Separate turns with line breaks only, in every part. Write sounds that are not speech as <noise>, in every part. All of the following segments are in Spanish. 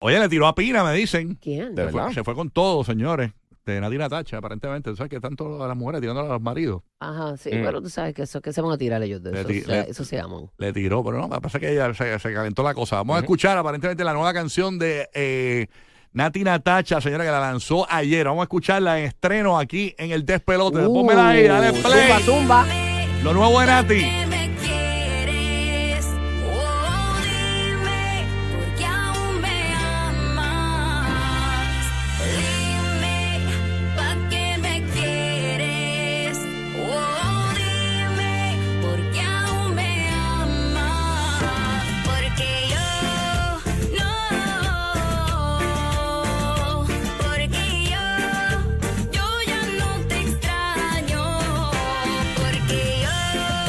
Oye, le tiró a Pina, me dicen.
¿Quién?
Se fue,
verdad.
se fue con todo, señores. De Natina Tacha, aparentemente. ¿Tú sabes que están todas las mujeres tirándole a los maridos?
Ajá, sí,
Mm.
pero tú sabes que eso que se van a tirar ellos de
Le
eso.
ti-
o sea,
le-
eso se aman.
Le tiró, pero no, me parece que ella se, se calentó la cosa. Vamos a escuchar aparentemente la nueva canción de eh, Nati Natacha, señora, que la lanzó ayer. Vamos a escucharla en estreno aquí en el Despelote.
Uh,
Pónmela ahí, dale play.
zumba.
Lo nuevo de Nati.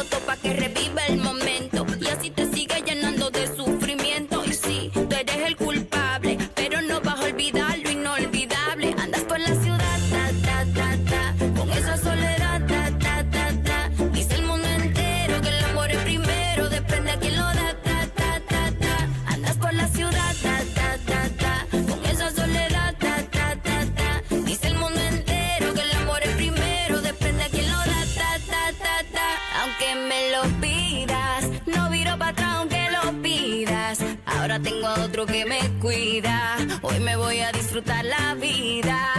Foto pa' que reviva tengo a otro que me cuida, hoy me voy a disfrutar la vida.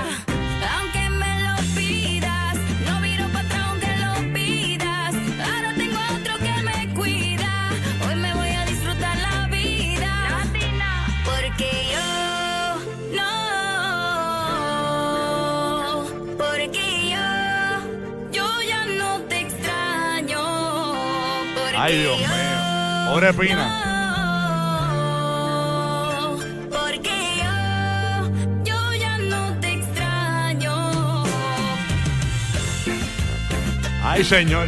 Aunque me lo pidas, no viro para atrás aunque lo pidas. Ahora tengo a otro que me cuida, hoy me voy a disfrutar la vida. Porque yo no, porque yo, yo ya no te extraño. Porque
Ay, Dios
yo
mío. Pobre Pina. Ay, señor.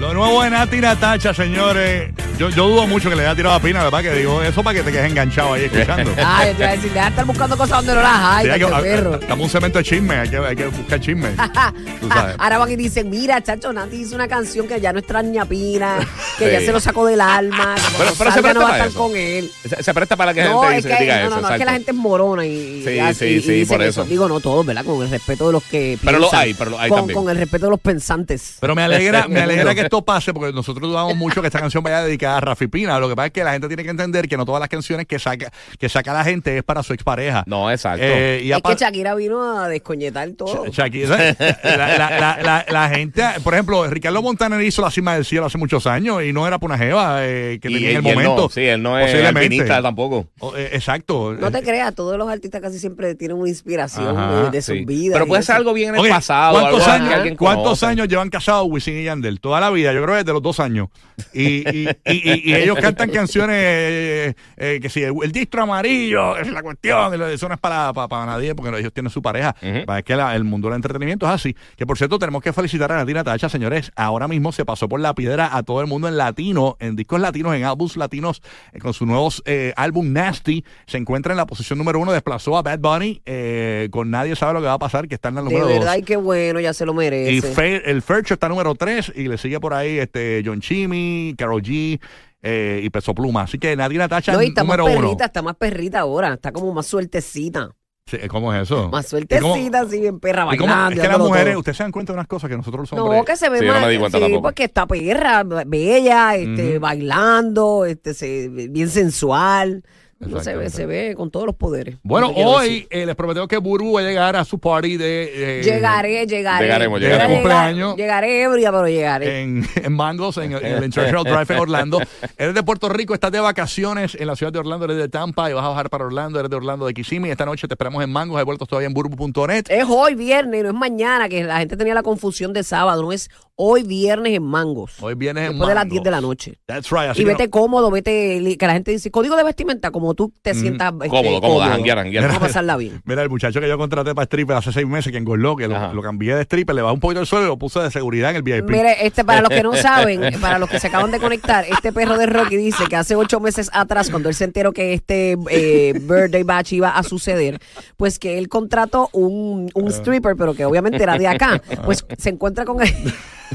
Lo nuevo de Nati Natacha, señores. Yo, yo dudo mucho que le haya tirado a Pina, ¿verdad? Que digo eso para que te quedes enganchado ahí escuchando. <laughs>
Ay, yo te iba a decir, deja de estar buscando cosas donde no las hay,
Sí, hay que-
canto perro.
Estamos un cemento de chisme, hay que, hay que buscar chisme. <laughs> Tú sabes.
Ahora van y dicen, mira, chacho, Nati hizo una canción que ya no extraña a Pina, que ya se lo sacó del alma, <laughs> que
Pero- se
salga no
presta
va a estar
eso.
con él.
Se, se presta para que la
No,
gente
es
dice-
que,
diga
no,
eso.
no, no, es que la gente es morona y,
Sí,
y
sí,
y
sí, por eso.
Digo, no todos, ¿verdad? Con el respeto de los que
Pero lo hay, pero lo hay
con,
también.
Con el respeto de los pensantes.
Pero me alegra, me alegra que esto pase porque nosotros dudamos mucho que esta canción vaya dedicada a Rafi Pina. Lo que pasa es que la gente tiene que entender que no todas las canciones que saca, que saca la gente es para su expareja.
No, exacto.
Eh, y
es que Shakira vino a descoñetar todo.
Sha- Shakira, la, la- la- la- la gente, por ejemplo, Ricardo Montaner hizo La Cima del Cielo hace muchos años y no era por una jeva eh, que
y,
tenía en el momento.
no, sí, él no es alpinista tampoco.
O, eh, exacto.
No te creas, todos los artistas casi siempre tienen una inspiración
Ajá,
de, sus
sí.
vidas.
Pero puede ser algo bien en el pasado.
¿Cuántos,
algo que
años, ¿cuántos años llevan casados Wisin y Yandel? Toda la vida, yo creo que desde los dos años. Y, y, <laughs> y, y- y ellos cantan canciones eh, eh, que si el, el distro amarillo es la cuestión, y lo- eso no es para, para, para nadie porque ellos tienen su pareja.
Ujú.
Para que la- el mundo del entretenimiento es así. Que por cierto, tenemos que felicitar a Natina Tacha, señores. Ahora mismo se pasó por la piedra a todo el mundo en latino, en discos latinos, en álbumes latinos, eh, con su nuevo eh, álbum Nasty. Se encuentra en la posición número uno, desplazó a Bad Bunny. eh, con nadie sabe lo que va a pasar, que está en la
De
número dos.
verdad, y qué bueno, ya se lo
Y
merece.
Fe- el Fercho está número 3 y le sigue por ahí este John Chimmy, Carol G eh, y Peso Pluma. Así que Nadine Tacha
no, y está más
número uno.
perrita, está más perrita ahora, está como más sueltecita.
Sí, ¿Cómo es eso?
Más
¿Y
sueltecita, así bien perra
cómo- y cómo-
bailando.
es que las mujeres, ustedes se dan cuenta de unas cosas que nosotros los hombres.
No, que se ve
Sí, yo
más.
no me di cuenta
sí,
tampoco.
porque está perra, bella, este,
Ujú.
bailando, este, se, bien sensual. No se ve, se ve con todos los poderes.
Bueno, hoy eh, les prometemos que Burbu va a llegar a su party de... eh,
Llegaré, llegaré.
Llegaremos,
Voy a
llegaremos.
llegar-
Cumpleaños.
Llegaré ebria, pero llegaré.
En, en Mangos, en, en el International Drive en Orlando. <laughs> Eres de Puerto Rico, estás de vacaciones en la ciudad de Orlando, eres de Tampa y vas a bajar para Orlando, eres de Orlando de Kissimmee. Esta noche te esperamos en Mangos, hay vueltos todavía en burbu.net.
Es hoy viernes, no es mañana, que la gente tenía la confusión de sábado, no es hoy viernes en Mangos.
Hoy vienes en
Después de las
Mangos.
10 de la noche.
That's right. Así
Y
que
vete cómodo, vete, que la gente dice, código de vestimenta, como tú te sientas este,
Cómodo, cómodo, a janguear, janguear.
Vamos a <laughs> pasarla bien.
Mira, el muchacho que yo contraté para stripper hace seis meses, que engordó, que lo, lo cambié de stripper, le bajó un poquito el suelo y lo puse de seguridad en el VIP.
Mire, este, para los que no <laughs> saben, para los que se acaban de conectar, este perro de Rocky dice que hace ocho meses atrás, cuando él se enteró que este eh, birthday batch iba a suceder, pues que él contrató un, un stripper, pero que obviamente era de acá. Pues se encuentra con él.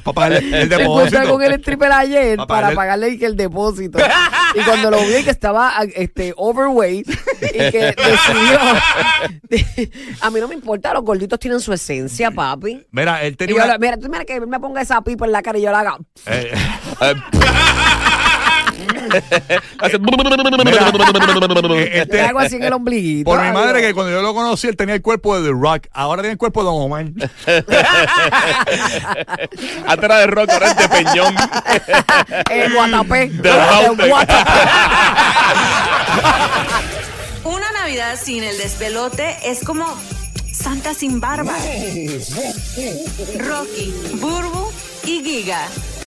Para pagarle el depósito.
con el stripper ayer
Pa'
para
pagarle-
el depósito. <laughs> Y cuando lo vi que estaba este, overweight y que decidió. a mí no me importa, los gorditos tienen su esencia, papi.
Mira, él tenía
yo
una-
mira, tú mira que me ponga esa pipa en la cara y yo la haga.
eh, eh, <laughs> él te-
Le hago así en el ombliguito.
por mi madre, que cuando yo lo conocí, él tenía el cuerpo de The Rock. Ahora tiene el cuerpo de Don Omar.
Antes era de rock, ahora es de peñón.
El Guatapé.
De.
Guatapé.
Una Navidad sin el despelote es como Santa sin barba. Rocky, Burbu y Giga.